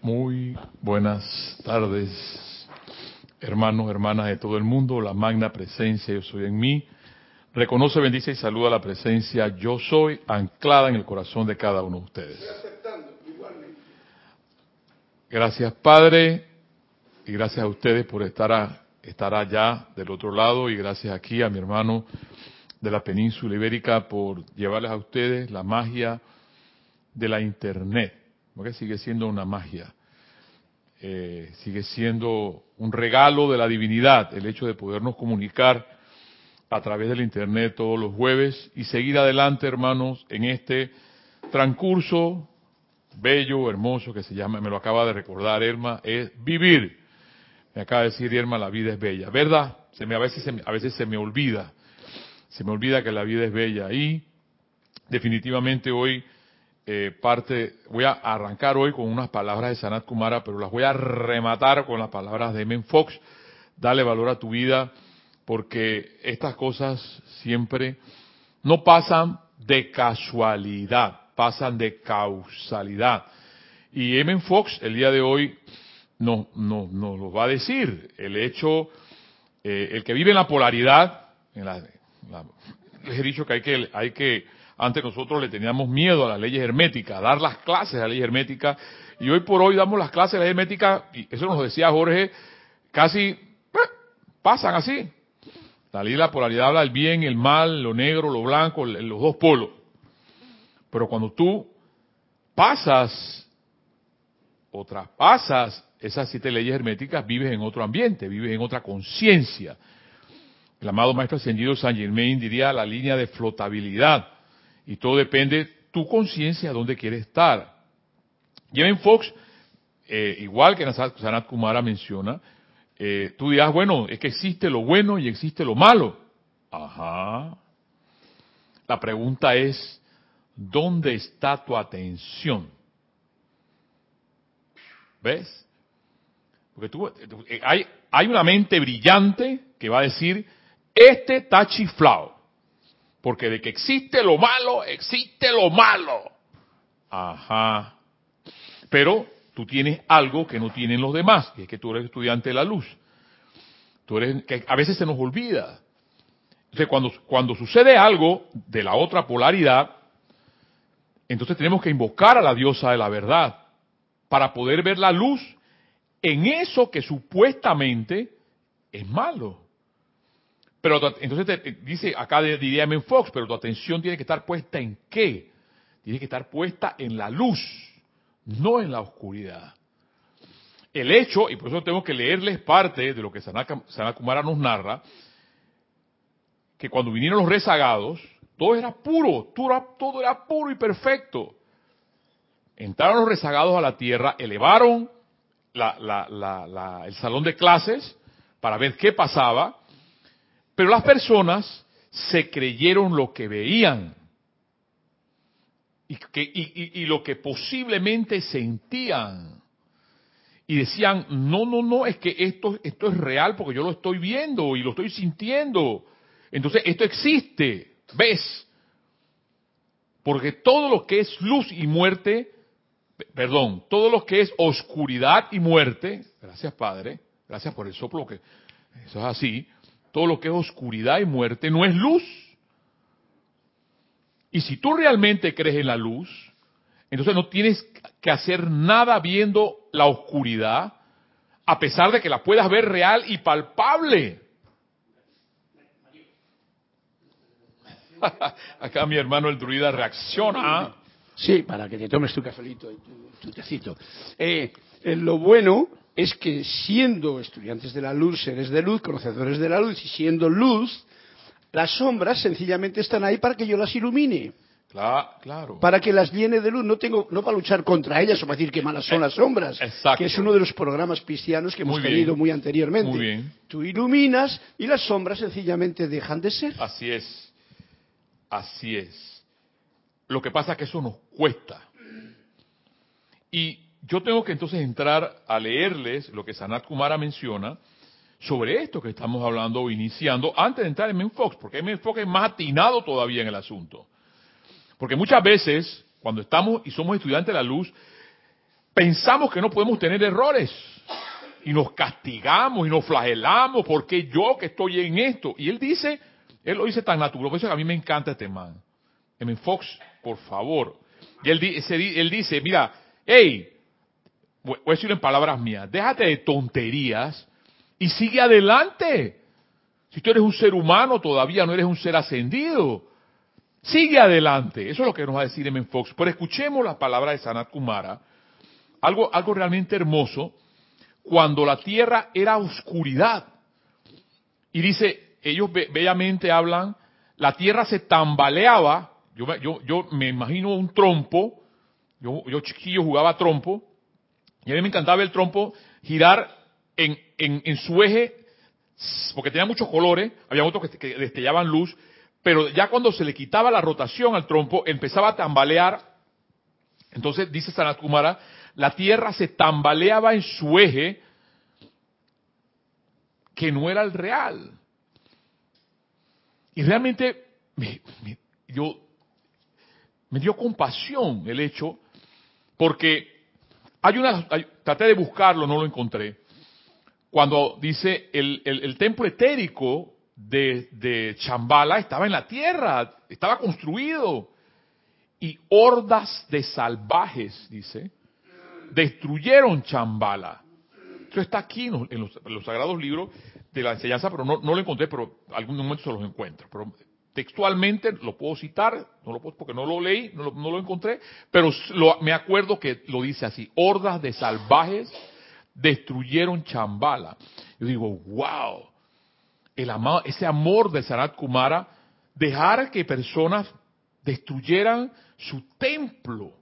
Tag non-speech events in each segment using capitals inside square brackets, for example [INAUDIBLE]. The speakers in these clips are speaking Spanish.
Muy buenas tardes, hermanos, hermanas de todo el mundo. La magna presencia yo soy en mí. Reconoce, bendice y saluda la presencia yo soy anclada en el corazón de cada uno de ustedes. Gracias, Padre, y gracias a ustedes por estar, a, estar allá del otro lado y gracias aquí a mi hermano de la península ibérica por llevarles a ustedes la magia de la Internet, porque sigue siendo una magia, eh, sigue siendo un regalo de la divinidad el hecho de podernos comunicar a través del Internet todos los jueves y seguir adelante, hermanos, en este transcurso bello, hermoso, que se llama, me lo acaba de recordar Irma, es vivir. Me acaba de decir Irma, la vida es bella. ¿Verdad? Se me, a, veces se a veces se me olvida. Se me olvida que la vida es bella. Y definitivamente hoy eh, parte, voy a arrancar hoy con unas palabras de Sanat Kumara, pero las voy a rematar con las palabras de Men Fox. Dale valor a tu vida, porque estas cosas siempre no pasan de casualidad pasan de causalidad. Y M. Fox el día de hoy nos no, no lo va a decir. El hecho, eh, el que vive en la polaridad, en la, les he dicho que hay que, hay que, antes nosotros le teníamos miedo a las leyes herméticas, a dar las clases a la ley hermética, y hoy por hoy damos las clases a la ley hermética, y eso nos decía Jorge, casi eh, pasan así. La ley de la polaridad habla del bien, el mal, lo negro, lo blanco, los dos polos. Pero cuando tú pasas o traspasas esas siete leyes herméticas, vives en otro ambiente, vives en otra conciencia. El amado Maestro Ascendido San Germain diría la línea de flotabilidad. Y todo depende de tu conciencia, dónde quieres estar. Jeven Fox, eh, igual que Sanat Kumara menciona, eh, tú dirás, bueno, es que existe lo bueno y existe lo malo. Ajá. La pregunta es, ¿Dónde está tu atención? ¿Ves? Porque tú, eh, hay, hay una mente brillante que va a decir, este está chiflado. Porque de que existe lo malo, existe lo malo. Ajá. Pero tú tienes algo que no tienen los demás, que es que tú eres estudiante de la luz. Tú eres, que a veces se nos olvida. Entonces, cuando, cuando sucede algo de la otra polaridad, entonces tenemos que invocar a la diosa de la verdad para poder ver la luz en eso que supuestamente es malo. Pero entonces dice acá diría M. Fox, pero tu atención tiene que estar puesta en qué? Tiene que estar puesta en la luz, no en la oscuridad. El hecho, y por eso tengo que leerles parte de lo que Sanakumara nos narra, que cuando vinieron los rezagados, todo era puro, todo era puro y perfecto. Entraron los rezagados a la tierra, elevaron el salón de clases para ver qué pasaba, pero las personas se creyeron lo que veían y, lo que posiblemente sentían. Y decían, no, no, no, es que esto, esto es real porque yo lo estoy viendo y lo estoy sintiendo. Entonces, esto existe ves. Porque todo lo que es luz y muerte, perdón, todo lo que es oscuridad y muerte, gracias Padre, gracias por el soplo que eso es así, todo lo que es oscuridad y muerte no es luz. Y si tú realmente crees en la luz, entonces no tienes que hacer nada viendo la oscuridad, a pesar de que la puedas ver real y palpable. [LAUGHS] Acá mi hermano el druida reacciona. Sí, para que te tomes tu cafelito y tu, tecito. Eh, eh, lo bueno es que siendo estudiantes de la luz, seres de luz, conocedores de la luz y siendo luz, las sombras sencillamente están ahí para que yo las ilumine. Claro, Para que las llene de luz, no tengo, no para luchar contra ellas o para decir que malas son las sombras, que es uno de los programas cristianos que hemos tenido muy anteriormente. Muy bien. Tú iluminas y las sombras sencillamente dejan de ser. Así es. Así es. Lo que pasa es que eso nos cuesta. Y yo tengo que entonces entrar a leerles lo que Sanat Kumara menciona sobre esto que estamos hablando o iniciando antes de entrar en Menfox, porque Menfox es más atinado todavía en el asunto. Porque muchas veces, cuando estamos y somos estudiantes de la luz, pensamos que no podemos tener errores. Y nos castigamos y nos flagelamos porque yo que estoy en esto. Y él dice, él lo dice tan natural, por eso que a mí me encanta este man. M. Fox, por favor. Y él, él dice, mira, hey, voy a decirlo en palabras mías, déjate de tonterías y sigue adelante. Si tú eres un ser humano, todavía no eres un ser ascendido. Sigue adelante. Eso es lo que nos va a decir M. Fox. Pero escuchemos las palabras de Sanat Kumara. Algo, algo realmente hermoso. Cuando la tierra era oscuridad. Y dice, ellos bellamente hablan, la tierra se tambaleaba. Yo, yo, yo me imagino un trompo. Yo, yo chiquillo jugaba trompo. Y a mí me encantaba el trompo girar en, en, su eje porque tenía muchos colores, había otros que, destellaban luz, pero ya cuando se le quitaba la rotación al trompo, empezaba a tambalear. Entonces, dice Sanat Kumara, la Tierra se tambaleaba en su eje, que no era el real. Y realmente, me, yo, me dio compasión el hecho, porque hay una, traté de buscarlo, no lo encontré cuando dice el, el, templo etérico de, de Chambala estaba en la tierra, estaba construido. Y hordas de salvajes, dice, destruyeron Chambala. Eso está aquí en los, sagrados libros de la enseñanza, pero no, no, lo encontré, pero algún momento se los encuentro. Pero textualmente lo puedo citar, no lo puedo, porque no lo leí, no lo, encontré, pero me acuerdo que lo dice así, hordas de salvajes destruyeron Chambala. Yo digo, wow, el amado, ese amor de Sanat Kumara, dejar que personas destruyeran su templo.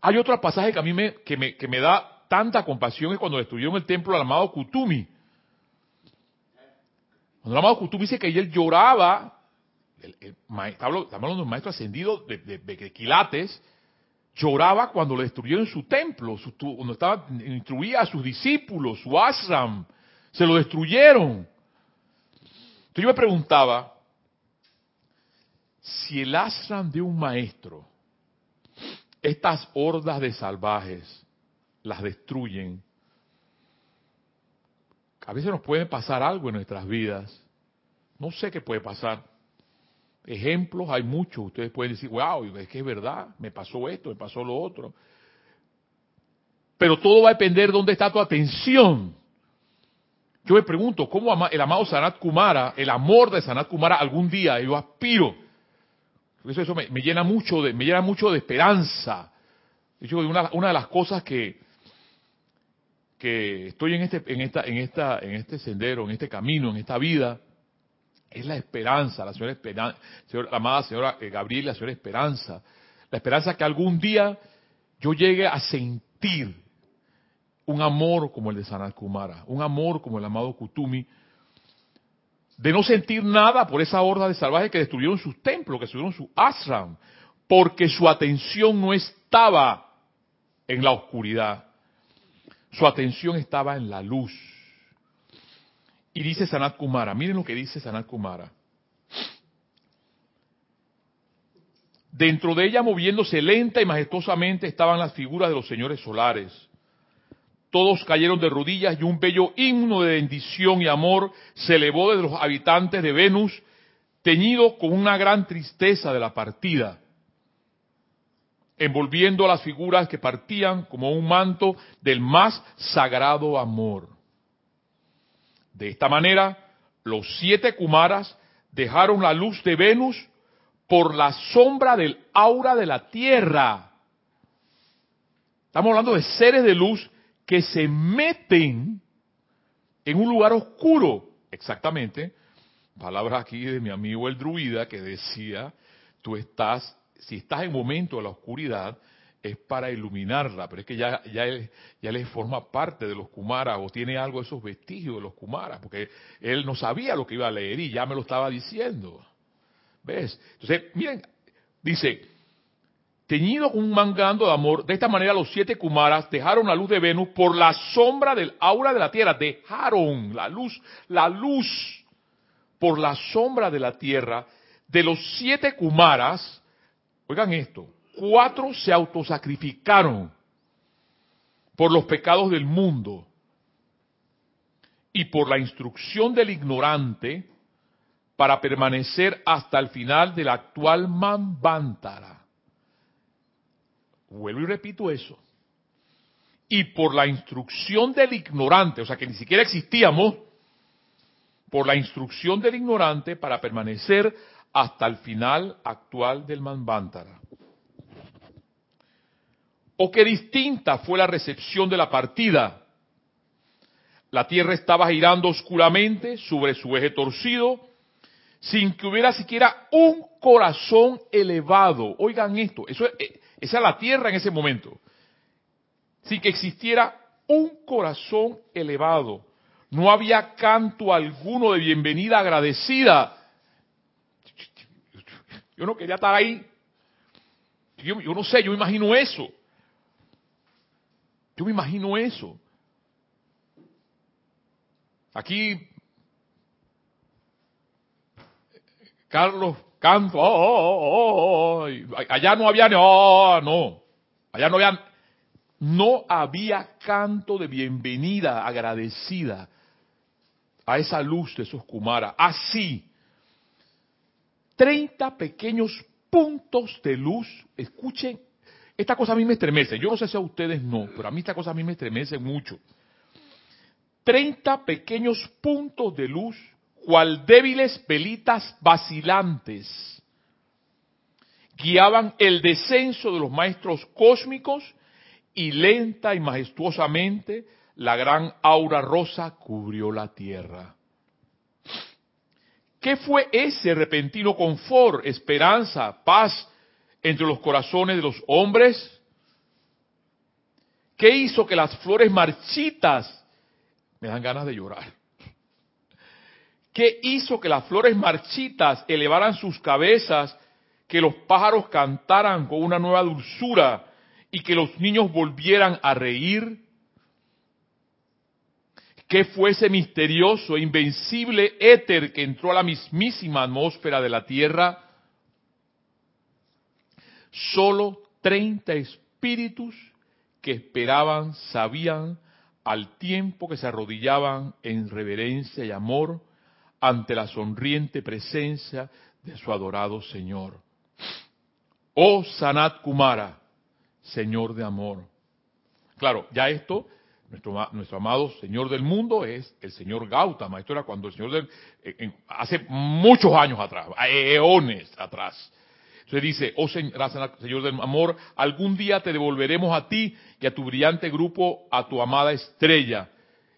Hay otro pasaje que a mí me, que me, que me da tanta compasión es cuando destruyeron el templo del amado Kutumi. Cuando el amado dice que él lloraba, el, estamos hablando de un maestro ascendido de, de, Quilates, lloraba cuando le destruyeron su templo, cuando estaba, instruía a sus discípulos, su ashram, se lo destruyeron. Entonces yo me preguntaba, si el ashram de un maestro, estas hordas de salvajes las destruyen, a veces nos puede pasar algo en nuestras vidas. No sé qué puede pasar. Ejemplos hay muchos. Ustedes pueden decir, wow, es que es verdad, me pasó esto, me pasó lo otro. Pero todo va a depender de dónde está tu atención. Yo me pregunto, ¿cómo el amado Sanat Kumara, el amor de Sanat Kumara, algún día, yo aspiro? Eso, eso me, llena mucho de, me llena mucho de esperanza. Una de las cosas que, que estoy en este, en esta, en esta, en este sendero, en este camino, en esta vida, es la esperanza, la señora Esperanza, la amada señora eh, Gabriela, la señora Esperanza. La esperanza que algún día yo llegue a sentir un amor como el de Sanat Kumara, un amor como el amado Kutumi, de no sentir nada por esa horda de salvajes que destruyeron sus templos, que destruyeron su ashram, porque su atención no estaba en la oscuridad, su atención estaba en la luz. Y dice Sanat Kumara, miren lo que dice Sanat Kumara. Dentro de ella, moviéndose lenta y majestuosamente, estaban las figuras de los señores solares. Todos cayeron de rodillas y un bello himno de bendición y amor se elevó desde los habitantes de Venus, teñido con una gran tristeza de la partida, envolviendo a las figuras que partían como un manto del más sagrado amor. De esta manera, los siete Kumaras dejaron la luz de Venus por la sombra del aura de la Tierra. Estamos hablando de seres de luz que se meten en un lugar oscuro. Exactamente. Palabras aquí de mi amigo el druida que decía, tú estás, si estás en momento de la oscuridad, es para iluminarla, pero es que ya, ya, él, ya le forma parte de los Kumaras o tiene algo de esos vestigios de los Kumaras, porque él no sabía lo que iba a leer y ya me lo estaba diciendo. ¿Ves? Entonces, miren, dice, teñido un mangando de amor, de esta manera los siete Kumaras dejaron la luz de Venus por la sombra del aura de la Tierra, dejaron la luz, la luz por la sombra de la Tierra de los siete Kumaras, oigan esto, cuatro se autosacrificaron por los pecados del mundo y por la instrucción del ignorante para permanecer hasta el final del actual Manvantara. Vuelvo y repito eso. Y por la instrucción del ignorante, o sea que ni siquiera existíamos, por la instrucción del ignorante para permanecer hasta el final actual del Manvantara. O qué distinta fue la recepción de la partida. La Tierra estaba girando oscuramente sobre su eje torcido, sin que hubiera siquiera un corazón elevado. Oigan esto, eso, eh, esa es la Tierra en ese momento. Sin que existiera un corazón elevado. No había canto alguno de bienvenida agradecida. Yo no quería estar ahí. Yo, no sé, yo imagino eso. Yo me imagino eso. Aquí, Carlos canto, oh, oh, oh, allá no había, no, no, allá no había, no había canto de bienvenida agradecida a esa luz de esos Kumara. Así, 30 pequeños puntos de luz, escuchen esta cosa a mí me estremece. Yo no sé si a ustedes no, pero a mí esta cosa a mí me estremece mucho. Treinta pequeños puntos de luz, cual débiles pelitas vacilantes, guiaban el descenso de los maestros cósmicos y lenta y majestuosamente la gran aura rosa cubrió la tierra. ¿Qué fue ese repentino confort, esperanza, paz entre los corazones de los hombres? ¿Qué hizo que las flores marchitas, me dan ganas de llorar, qué hizo que las flores marchitas elevaran sus cabezas, que los pájaros cantaran con una nueva dulzura y que los niños volvieran a reír? ¿Qué fue ese misterioso e invencible éter que entró a la mismísima atmósfera de la Tierra? Solo 30 espíritus que esperaban, sabían, al tiempo que se arrodillaban en reverencia y amor ante la sonriente presencia de su adorado Señor. Oh Sanat Kumara, Señor de amor. Claro, ya esto, nuestro, nuestro amado Señor del mundo es el Señor Gautama. Esto era cuando el Señor del, hace muchos años atrás, eones atrás. Se dice, oh Señor del amor, algún día te devolveremos a ti y a tu brillante grupo, a tu amada estrella.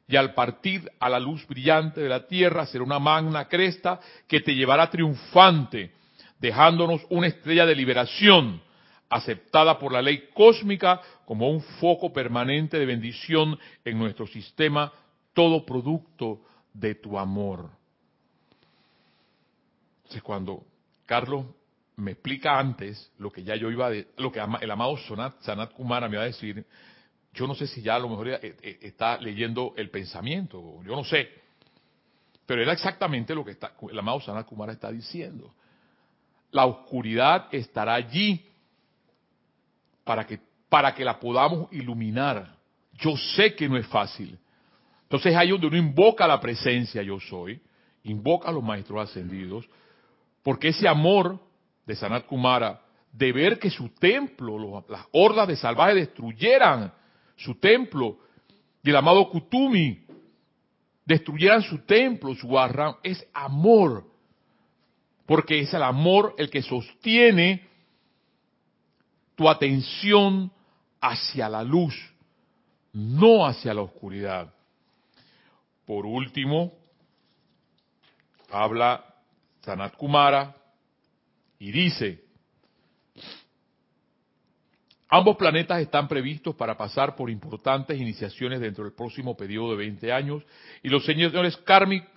Y al partir a la luz brillante de la tierra será una magna cresta que te llevará triunfante, dejándonos una estrella de liberación, aceptada por la ley cósmica como un foco permanente de bendición en nuestro sistema, todo producto de tu amor. Entonces cuando Carlos me explica antes lo que ya yo iba a lo que el amado Sanat, Sanat Kumara me va a decir, yo no sé si ya a lo mejor eh, eh, está leyendo el pensamiento, yo no sé. Pero era exactamente lo que está, el amado Sanat Kumara está diciendo. La oscuridad estará allí para que, para que la podamos iluminar. Yo sé que no es fácil. Entonces ahí donde uno invoca la presencia yo soy, invoca a los maestros ascendidos, porque ese amor de Sanat Kumara de ver que su templo, las hordas de salvajes destruyeran su templo y el amado Kutumi destruyeran su templo, su barra, es amor. Porque es el amor el que sostiene tu atención hacia la luz, no hacia la oscuridad. Por último, habla Sanat Kumara y dice, ambos planetas están previstos para pasar por importantes iniciaciones dentro del próximo periodo de 20 años y los señores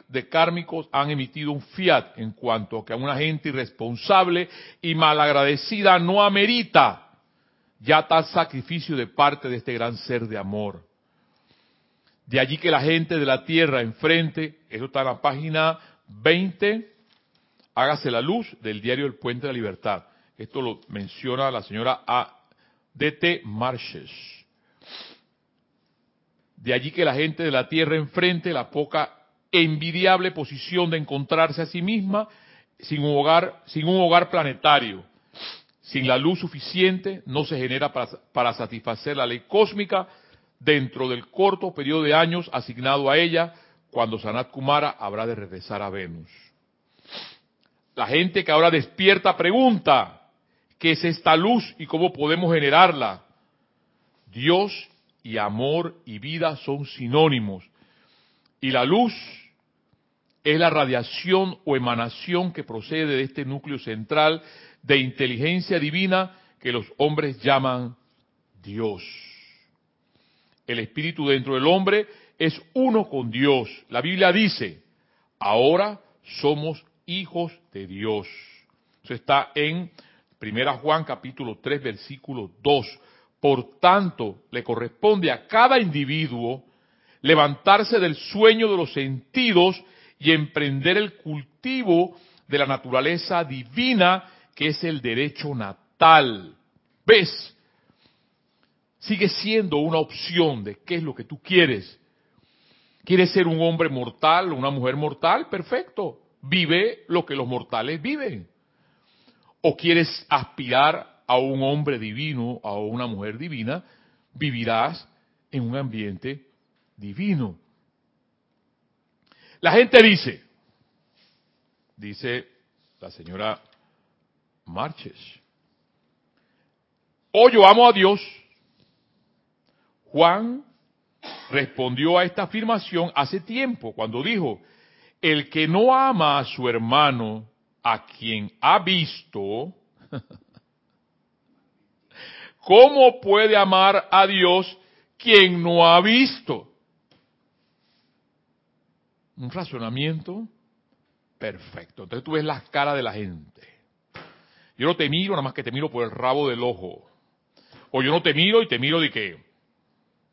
de kármicos han emitido un fiat en cuanto a que una gente irresponsable y malagradecida no amerita ya tal sacrificio de parte de este gran ser de amor. De allí que la gente de la tierra enfrente, eso está en la página 20, Hágase la luz del diario El Puente de la Libertad. Esto lo menciona la señora A. D.T. Marches. De allí que la gente de la Tierra enfrente la poca envidiable posición de encontrarse a sí misma sin un hogar, sin un hogar planetario. Sin la luz suficiente no se genera para, satisfacer la ley cósmica dentro del corto periodo de años asignado a ella cuando Sanat Kumara habrá de regresar a Venus. La gente que ahora despierta pregunta, ¿qué es esta luz y cómo podemos generarla? Dios y amor y vida son sinónimos. Y la luz es la radiación o emanación que procede de este núcleo central de inteligencia divina que los hombres llaman Dios. El espíritu dentro del hombre es uno con Dios. La Biblia dice, ahora somos hijos de Dios. Eso está en 1 Juan capítulo 3 versículo 2. Por tanto, le corresponde a cada individuo levantarse del sueño de los sentidos y emprender el cultivo de la naturaleza divina que es el derecho natal. ¿Ves? Sigue siendo una opción de qué es lo que tú quieres. ¿Quieres ser un hombre mortal o una mujer mortal? Perfecto vive lo que los mortales viven. O quieres aspirar a un hombre divino, a una mujer divina, vivirás en un ambiente divino. La gente dice, dice la señora Marches, o yo amo a Dios. Juan respondió a esta afirmación hace tiempo, cuando dijo, el que no ama a su hermano, a quien ha visto, [LAUGHS] ¿cómo puede amar a Dios quien no ha visto? Un razonamiento perfecto. Entonces tú ves las caras de la gente. Yo no te miro nada más que te miro por el rabo del ojo. O yo no te miro y te miro de qué?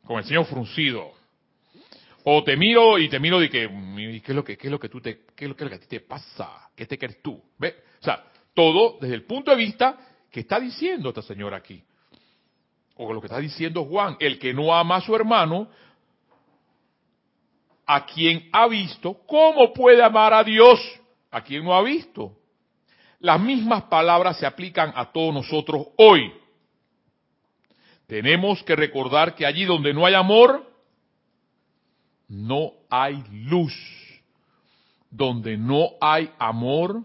Con el señor fruncido. O te miro y te miro de que, ¿qué es lo que, qué es lo que tú te, qué es lo que, a ti te pasa? ¿Qué te crees tú? ¿Ve? O sea, todo desde el punto de vista que está diciendo esta señora aquí. O lo que está diciendo Juan, el que no ama a su hermano, a quien ha visto, ¿cómo puede amar a Dios a quien no ha visto? Las mismas palabras se aplican a todos nosotros hoy. Tenemos que recordar que allí donde no hay amor, no hay luz. Donde no hay amor,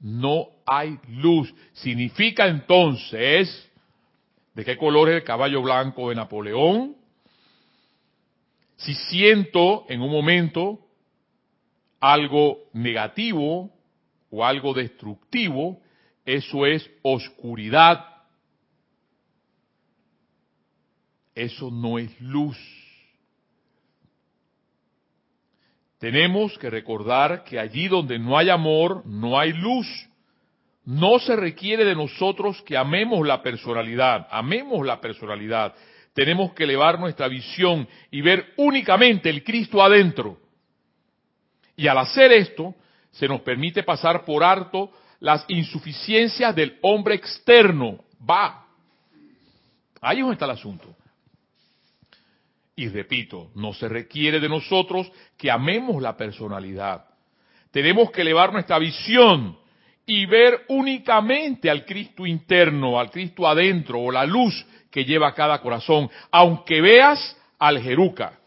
no hay luz. Significa entonces, ¿de qué color es el caballo blanco de Napoleón? Si siento en un momento algo negativo o algo destructivo, eso es oscuridad. Eso no es luz. Tenemos que recordar que allí donde no hay amor, no hay luz. No se requiere de nosotros que amemos la personalidad, amemos la personalidad. Tenemos que elevar nuestra visión y ver únicamente el Cristo adentro. Y al hacer esto, se nos permite pasar por alto las insuficiencias del hombre externo. Va. Ahí es donde está el asunto. Y repito, no se requiere de nosotros que amemos la personalidad. Tenemos que elevar nuestra visión y ver únicamente al Cristo interno, al Cristo adentro o la luz que lleva cada corazón, aunque veas al Jeruca,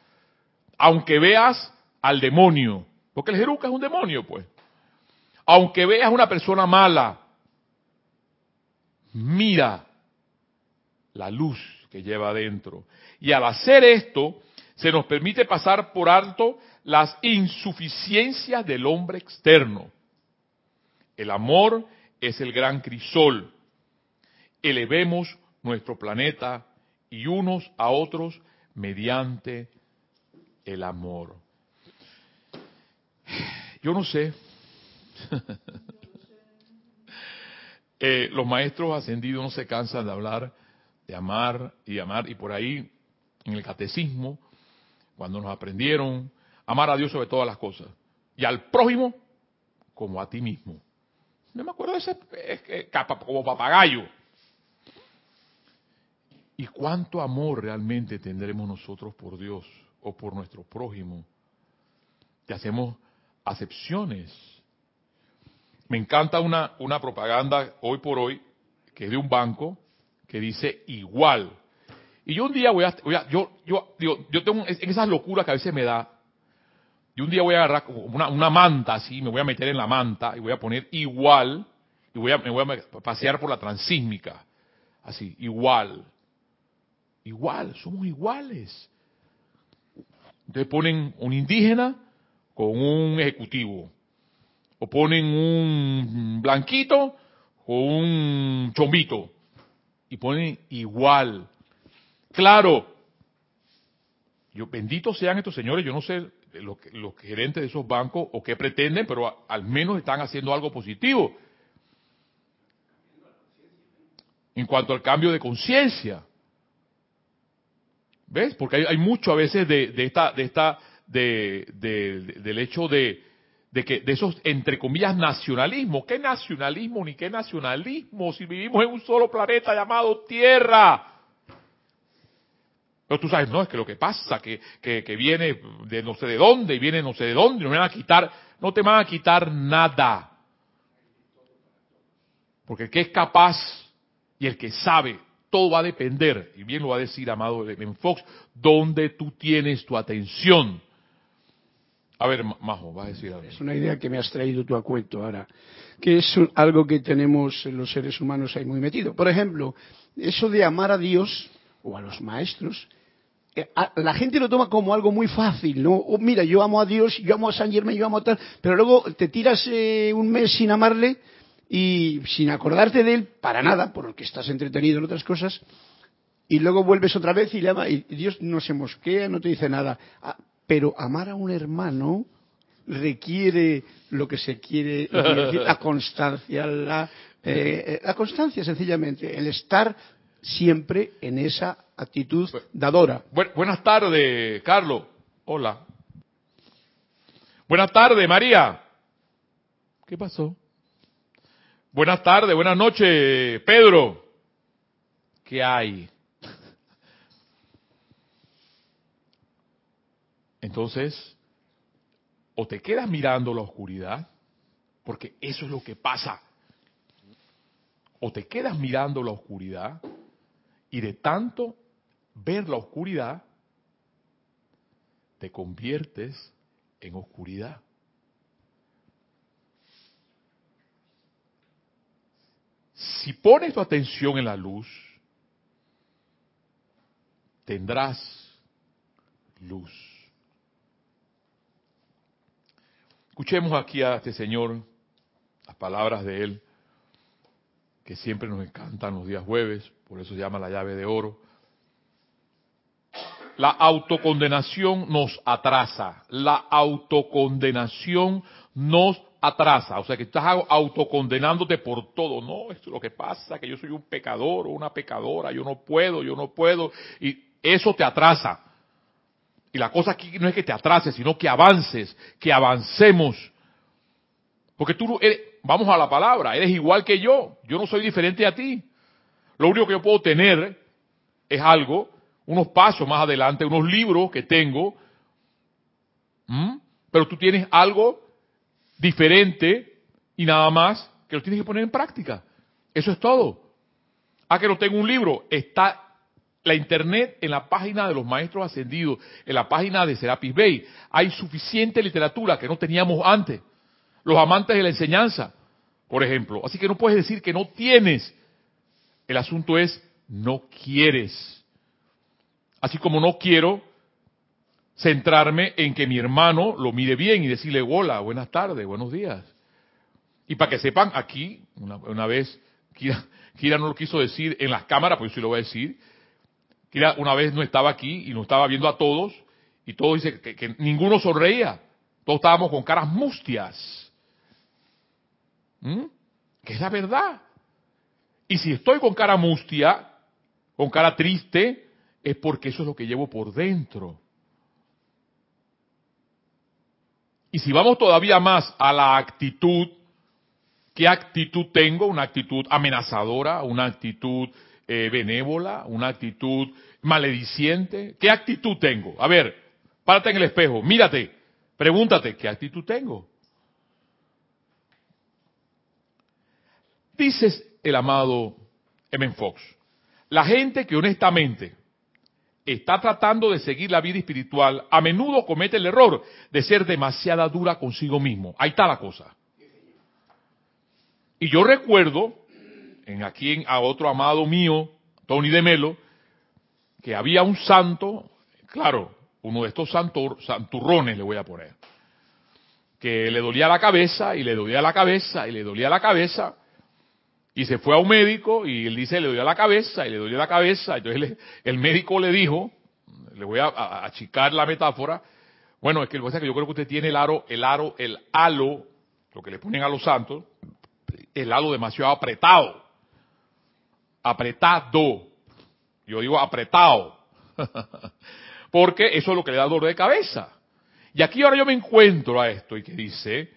aunque veas al demonio, porque el Jeruca es un demonio, pues. Aunque veas una persona mala, mira la luz que lleva adentro. Y al hacer esto, se nos permite pasar por alto las insuficiencias del hombre externo. El amor es el gran crisol. Elevemos nuestro planeta y unos a otros mediante el amor. Yo no sé. [LAUGHS] Eh, los maestros ascendidos no se cansan de hablar de amar y amar y por ahí en el catecismo, cuando nos aprendieron amar a Dios sobre todas las cosas y al prójimo como a ti mismo. no me acuerdo de ese como papagayo. ¿Y cuánto amor realmente tendremos nosotros por Dios o por nuestro prójimo? Que hacemos acepciones. Me encanta una, una propaganda hoy por hoy, que es de un banco, que dice igual. Y yo un día voy a, yo, yo, yo tengo en esas locuras que a veces me da, y un día voy a agarrar una, una manta así, me voy a meter en la manta y voy a poner igual, y voy a, me voy a pasear por la transísmica. Así, igual. Igual, somos iguales. Entonces ponen un indígena con un ejecutivo. O ponen un blanquito con un chombito. Y ponen igual. Claro. Yo, benditos sean estos señores, yo no sé los gerentes de esos bancos o qué pretenden, pero al menos están haciendo algo positivo. En cuanto al cambio de conciencia. ¿Ves? Porque hay, mucho a veces de, esta, de esta, de, del hecho de, de que de esos entre comillas nacionalismo. ¿Qué nacionalismo ni qué nacionalismo si vivimos en un solo planeta llamado Tierra? Pero tú sabes, no, es que lo que pasa, que, que, que viene de no sé de dónde, y viene no sé de dónde, no me van a quitar, no te van a quitar nada. Porque el que es capaz y el que sabe, todo va a depender, y bien lo va a decir amado Ben Fox, donde tú tienes tu atención. A ver, Majo, va a decir algo. Es una idea que me has traído tú a cuento ahora, que es algo que tenemos los seres humanos ahí muy metido. Por ejemplo, eso de amar a Dios o a los maestros eh, la gente lo toma como algo muy fácil, ¿no? Oh, mira, yo amo a Dios, yo amo a San Germán, yo amo a tal, pero luego te tiras eh, un mes sin amarle y sin acordarte de él para nada, porque estás entretenido en otras cosas, y luego vuelves otra vez y le ama, y Dios no se mosquea, no te dice nada. Ah, pero amar a un hermano requiere lo que se quiere, decir, la [LAUGHS] constancia, la, eh, la constancia sencillamente, el estar siempre en esa actitud dadora. buenas tardes, Carlos. Hola. Buenas tardes, María. ¿Qué pasó? Buenas tardes, buenas noches, Pedro. ¿Qué hay? Entonces, o te quedas mirando la oscuridad, porque eso es lo que pasa. O te quedas mirando la oscuridad y de tanto ver la oscuridad, te conviertes en oscuridad. Si pones tu atención en la luz, tendrás luz. Escuchemos aquí a este Señor las palabras de Él, que siempre nos encantan los días jueves, por eso se llama la llave de oro. La autocondenación nos atrasa. La autocondenación nos atrasa. O sea que estás autocondenándote por todo. No, esto es lo que pasa, que yo soy un pecador o una pecadora, yo no puedo, yo no puedo. Y eso te atrasa. Y la cosa aquí no es que te atrase, sino que avances, que avancemos. Porque tú eres, vamos a la palabra, eres igual que yo. Yo no soy diferente a ti. Lo único que yo puedo tener es algo, unos pasos más adelante, unos libros que tengo, pero tú tienes algo diferente y nada más que lo tienes que poner en práctica. Eso es todo. Ah, que no tengo un libro. Está la internet en la página de los maestros ascendidos, en la página de Serapis Bay. Hay suficiente literatura que no teníamos antes. Los amantes de la enseñanza, por ejemplo. Así que no puedes decir que no tienes el asunto es, no quieres. Así como no quiero centrarme en que mi hermano lo mire bien y decirle, hola, buenas tardes, buenos días. Y para que sepan, aquí, una, vez, Kira, no lo quiso decir en las cámaras, pues yo sí lo voy a decir. Kira una vez no estaba aquí y nos estaba viendo a todos, y todos dice que, ninguno sonreía. Todos estábamos con caras mustias. ¿Mm? Que es la verdad. Y si estoy con cara mustia, con cara triste, es porque eso es lo que llevo por dentro. Y si vamos todavía más a la actitud, ¿Qué actitud tengo? ¿Una actitud amenazadora? ¿Una actitud eh, benévola? ¿Una actitud malediciente? ¿Qué actitud tengo? A ver, párate en el espejo, mírate, pregúntate, ¿qué actitud tengo? Dices el amado M. Fox, la gente que honestamente está tratando de seguir la vida espiritual a menudo comete el error de ser demasiada dura consigo mismo. Ahí está la cosa. Y yo recuerdo, en aquí a otro amado mío, Tony de Melo, que había un santo, claro, uno de estos santurrones le voy a poner, que le dolía la cabeza y le dolía la cabeza y le dolía la cabeza y se fue a un médico y él dice, le dolía la cabeza y le dolía la cabeza. Entonces el médico le dijo, le voy a, achicar la metáfora, bueno, es que, que yo creo que usted tiene el aro, el aro, el halo, lo que le ponen a los santos, el halo demasiado apretado. Apretado. Yo digo apretado. [LAUGHS] Porque eso es lo que le da dolor de cabeza. Y aquí ahora yo me encuentro a esto y que dice,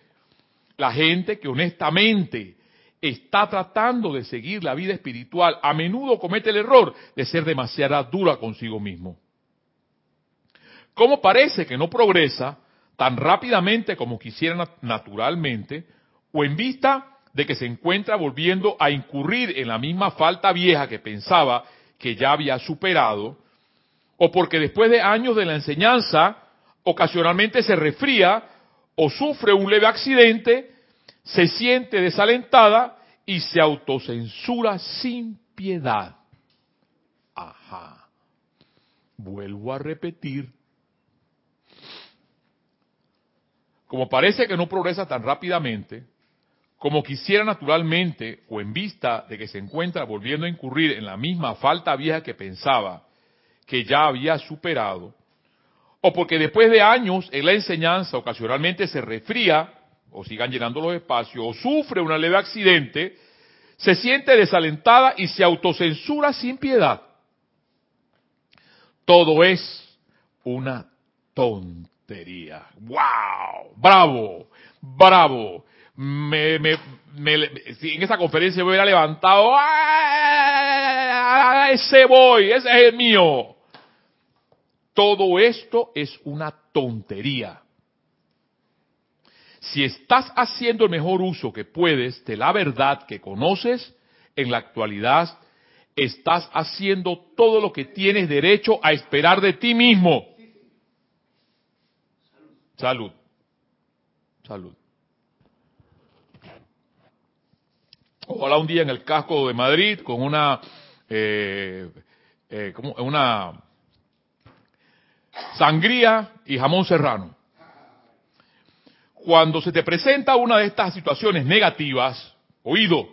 la gente que honestamente está tratando de seguir la vida espiritual, a menudo comete el error de ser demasiado dura consigo mismo. Como parece que no progresa tan rápidamente como quisiera naturalmente, o en vista de que se encuentra volviendo a incurrir en la misma falta vieja que pensaba que ya había superado, o porque después de años de la enseñanza ocasionalmente se resfría o sufre un leve accidente se siente desalentada y se autocensura sin piedad. Ajá. Vuelvo a repetir. Como parece que no progresa tan rápidamente, como quisiera naturalmente, o en vista de que se encuentra volviendo a incurrir en la misma falta vieja que pensaba que ya había superado, o porque después de años en la enseñanza ocasionalmente se refría o sigan llenando los espacios, o sufre un leve accidente, se siente desalentada y se autocensura sin piedad. Todo es una tontería. ¡Wow! ¡Bravo! ¡Bravo! Me, me, en esa conferencia voy a levantado. ¡Ah! Ese voy, ese es el mío. Todo esto es una tontería. Si estás haciendo el mejor uso que puedes de la verdad que conoces, en la actualidad estás haciendo todo lo que tienes derecho a esperar de ti mismo. Salud. Salud. Ojalá un día en el casco de Madrid con una, eh, eh, como una sangría y jamón serrano cuando se te presenta una de estas situaciones negativas, oído,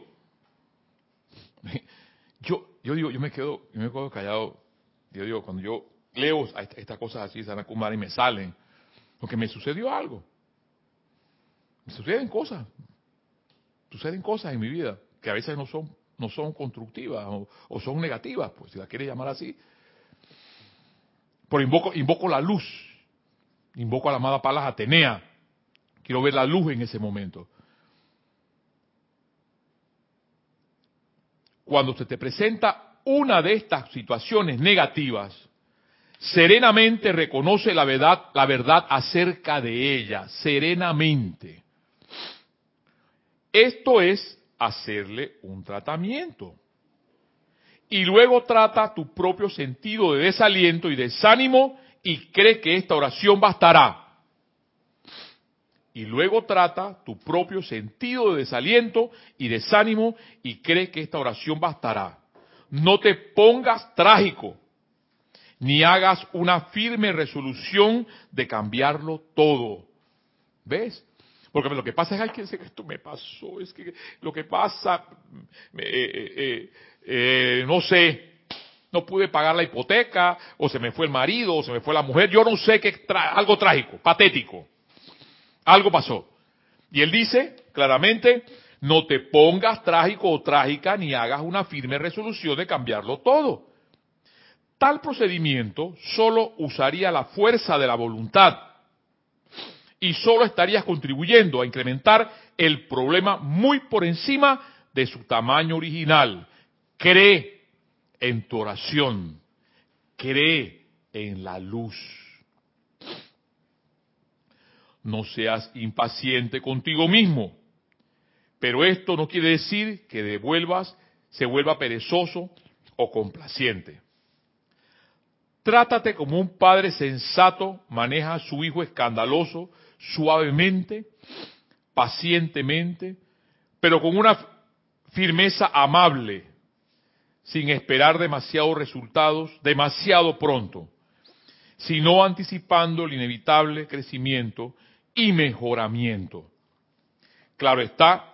[LAUGHS] yo, yo digo, yo me quedo, yo me quedo callado, yo digo, cuando yo leo estas cosas así, Kumar, y me salen, porque me sucedió algo. Me suceden cosas, suceden cosas en mi vida que a veces no son, no son constructivas o, son negativas, pues si la quieres llamar así. Pero invoco, invoco la luz, invoco a la amada Palas Atenea, Quiero ver la luz en ese momento. Cuando se te presenta una de estas situaciones negativas, serenamente reconoce la verdad, la verdad acerca de ella, serenamente. Esto es hacerle un tratamiento. Y luego trata tu propio sentido de desaliento y desánimo y cree que esta oración bastará y luego trata tu propio sentido de desaliento y desánimo y cree que esta oración bastará. No te pongas trágico, ni hagas una firme resolución de cambiarlo todo. ¿Ves? Porque lo que pasa es que esto me pasó, es que lo que pasa, eh, eh, eh, no sé, no pude pagar la hipoteca, o se me fue el marido, o se me fue la mujer, yo no sé qué, algo trágico, patético. Algo pasó. Y él dice claramente, no te pongas trágico o trágica ni hagas una firme resolución de cambiarlo todo. Tal procedimiento solo usaría la fuerza de la voluntad y solo estarías contribuyendo a incrementar el problema muy por encima de su tamaño original. Cree en tu oración, cree en la luz. No seas impaciente contigo mismo, pero esto no quiere decir que devuelvas, se vuelva perezoso o complaciente. Trátate como un padre sensato maneja a su hijo escandaloso suavemente, pacientemente, pero con una firmeza amable, sin esperar demasiados resultados demasiado pronto, sino anticipando el inevitable crecimiento y mejoramiento. Claro está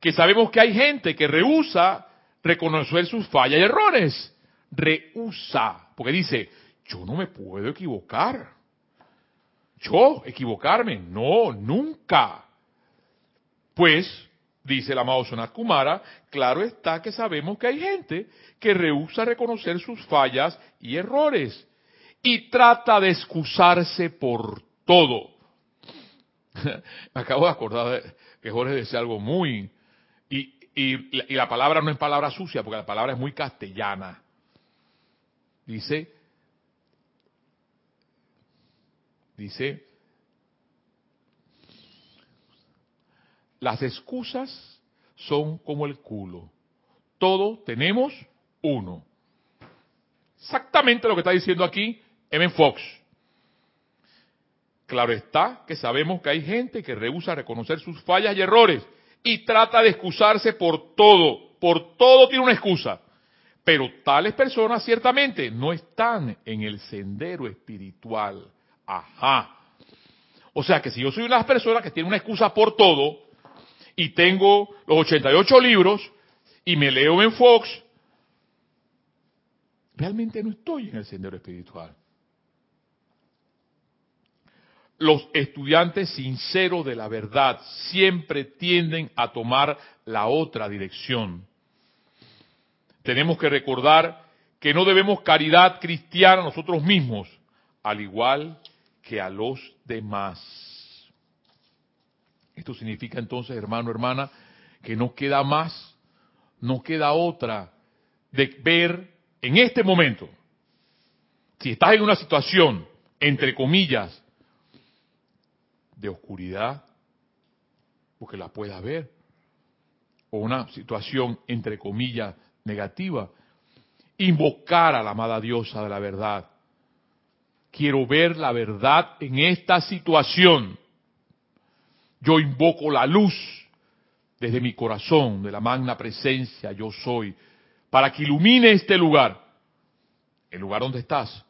que sabemos que hay gente que rehúsa reconocer sus fallas y errores. Rehúsa, porque dice, yo no me puedo equivocar. Yo equivocarme, no, nunca. Pues, dice el amado Sonat Kumara, claro está que sabemos que hay gente que rehúsa reconocer sus fallas y errores y trata de excusarse por todo. Me acabo de acordar que Jorge decía algo muy... Y, y la palabra no es palabra sucia, porque la palabra es muy castellana. Dice, dice, Las excusas son como el culo. Todo tenemos uno. Exactamente lo que está diciendo aquí M. Fox. Claro está que sabemos que hay gente que rehúsa reconocer sus fallas y errores y trata de excusarse por todo. Por todo tiene una excusa. Pero tales personas ciertamente no están en el sendero espiritual. Ajá. O sea que si yo soy una personas que tiene una excusa por todo, y tengo los 88 libros y me leo en Fox, realmente no estoy en el sendero espiritual. Los estudiantes sinceros de la verdad siempre tienden a tomar la otra dirección. Tenemos que recordar que no debemos caridad cristiana a nosotros mismos, al igual que a los demás. Esto significa entonces, hermano, hermana, que no queda más, no queda otra de ver en este momento, si estás en una situación, entre comillas, de oscuridad, porque la puedas ver, o una situación, entre comillas, negativa, invocar a la amada diosa de la verdad. Quiero ver la verdad en esta situación. Yo invoco la luz desde mi corazón, de la magna presencia yo soy, para que ilumine este lugar, el lugar donde estás,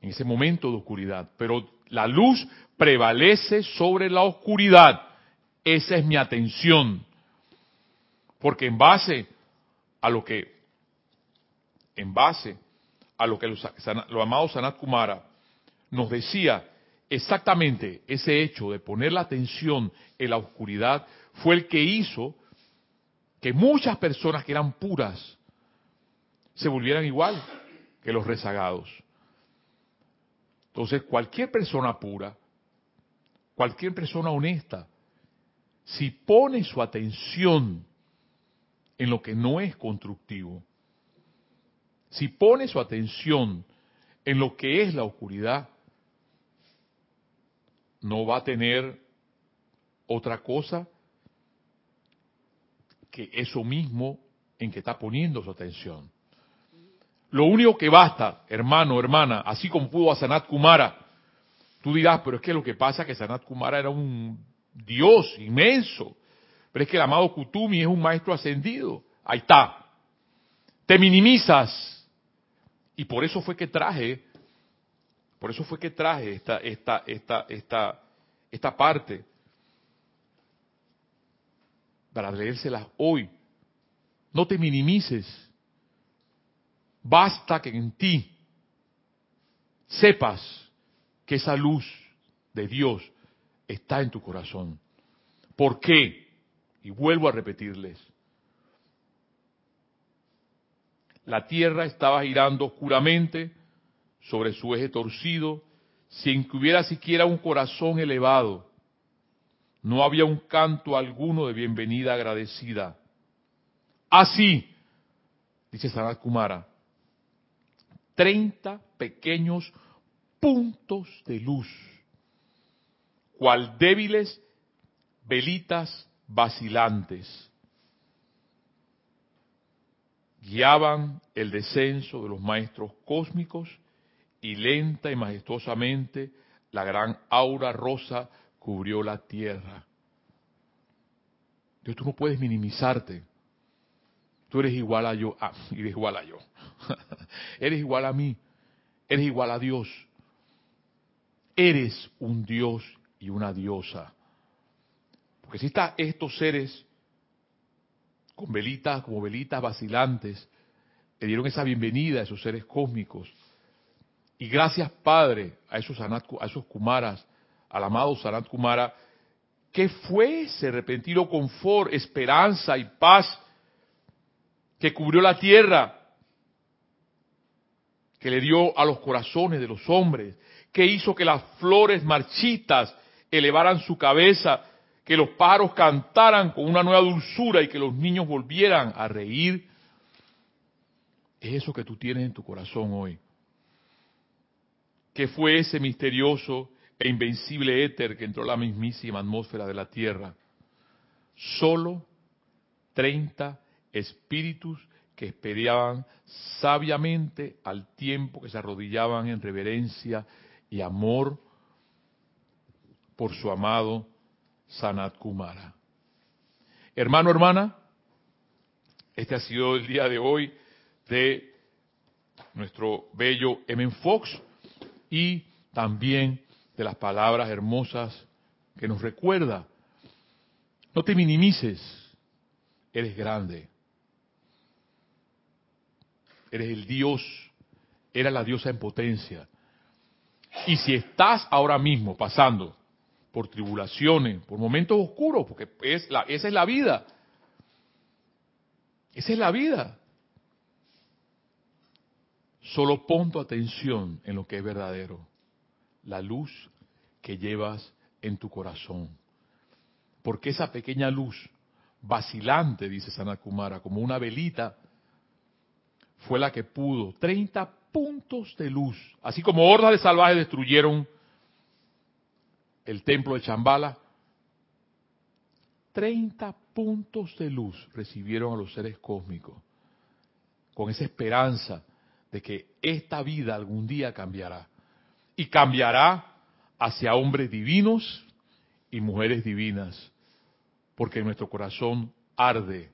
en ese momento de oscuridad. Pero la luz prevalece sobre la oscuridad. Esa es mi atención. Porque en base a lo que, en base a lo que los, los amados Sanat Kumara nos decía exactamente ese hecho de poner la atención en la oscuridad fue el que hizo que muchas personas que eran puras se volvieran igual que los rezagados. Entonces, cualquier persona pura, cualquier persona honesta, si pone su atención en lo que no es constructivo, si pone su atención en lo que es la oscuridad, no va a tener otra cosa que eso mismo en que está poniendo su atención. Lo único que basta, hermano, hermana, así como pudo a Sanat Kumara, tú dirás, pero es que lo que pasa es que Sanat Kumara era un dios inmenso, pero es que el amado Kutumi es un maestro ascendido. Ahí está. Te minimizas. Y por eso fue que traje por eso fue que traje esta, esta, esta, esta, esta parte para leérselas hoy. No te minimices. Basta que en ti sepas que esa luz de Dios está en tu corazón. ¿Por qué? Y vuelvo a repetirles. La tierra estaba girando oscuramente sobre su eje torcido, sin que hubiera siquiera un corazón elevado. No había un canto alguno de bienvenida agradecida. Así, dice Sanat Kumara, 30 pequeños puntos de luz, cual débiles velitas vacilantes, guiaban el descenso de los maestros cósmicos y lenta y majestuosamente la gran aura rosa cubrió la tierra. Dios, tú no puedes minimizarte. Tú eres igual a yo, ah, eres igual a yo. [LAUGHS] eres igual a mí. Eres igual a Dios. Eres un Dios y una diosa. Porque si están estos seres con velitas, como velitas vacilantes, le dieron esa bienvenida a esos seres cósmicos. Y gracias, Padre, a esos, a esos Kumaras, al amado Sanat Kumara, que fue ese repentino confort, esperanza y paz que cubrió la tierra, que le dio a los corazones de los hombres, que hizo que las flores marchitas elevaran su cabeza, que los pájaros cantaran con una nueva dulzura y que los niños volvieran a reír. Es eso que tú tienes en tu corazón hoy. Que fue ese misterioso e invencible éter que entró a la mismísima atmósfera de la Tierra. Solo 30 espíritus que esperaban sabiamente al tiempo que se arrodillaban en reverencia y amor por su amado Sanat Kumara. Hermano, hermana, este ha sido el día de hoy de nuestro bello M. Fox y también de las palabras hermosas que nos recuerda. No te minimices, eres grande. Eres el Dios, era la diosa en potencia. Y si estás ahora mismo pasando por tribulaciones, por momentos oscuros, porque es esa es la vida. Esa es la vida. Solo pon tu atención en lo que es verdadero. La luz que llevas en tu corazón. Porque esa pequeña luz, vacilante, dice Sanakumara, como una velita, fue la que pudo, 30 puntos de luz, así como hordas de salvajes destruyeron el templo de Chambala, 30 puntos de luz recibieron a los seres cósmicos, con esa esperanza de que esta vida algún día cambiará. Y cambiará hacia hombres divinos y mujeres divinas, porque en nuestro corazón arde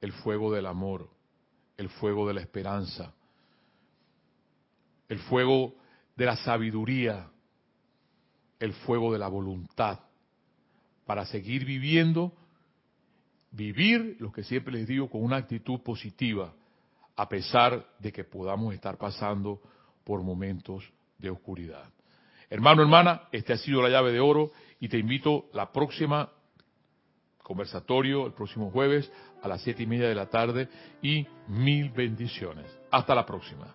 el fuego del amor, el fuego de la esperanza, el fuego de la sabiduría, el fuego de la voluntad, para seguir viviendo, vivir, lo que siempre les digo, con una actitud positiva, a pesar de que podamos estar pasando por momentos de oscuridad. Hermano, hermana, este ha sido la llave de oro y te invito la próxima conversatorio el próximo jueves a las siete y media de la tarde y mil bendiciones. Hasta la próxima.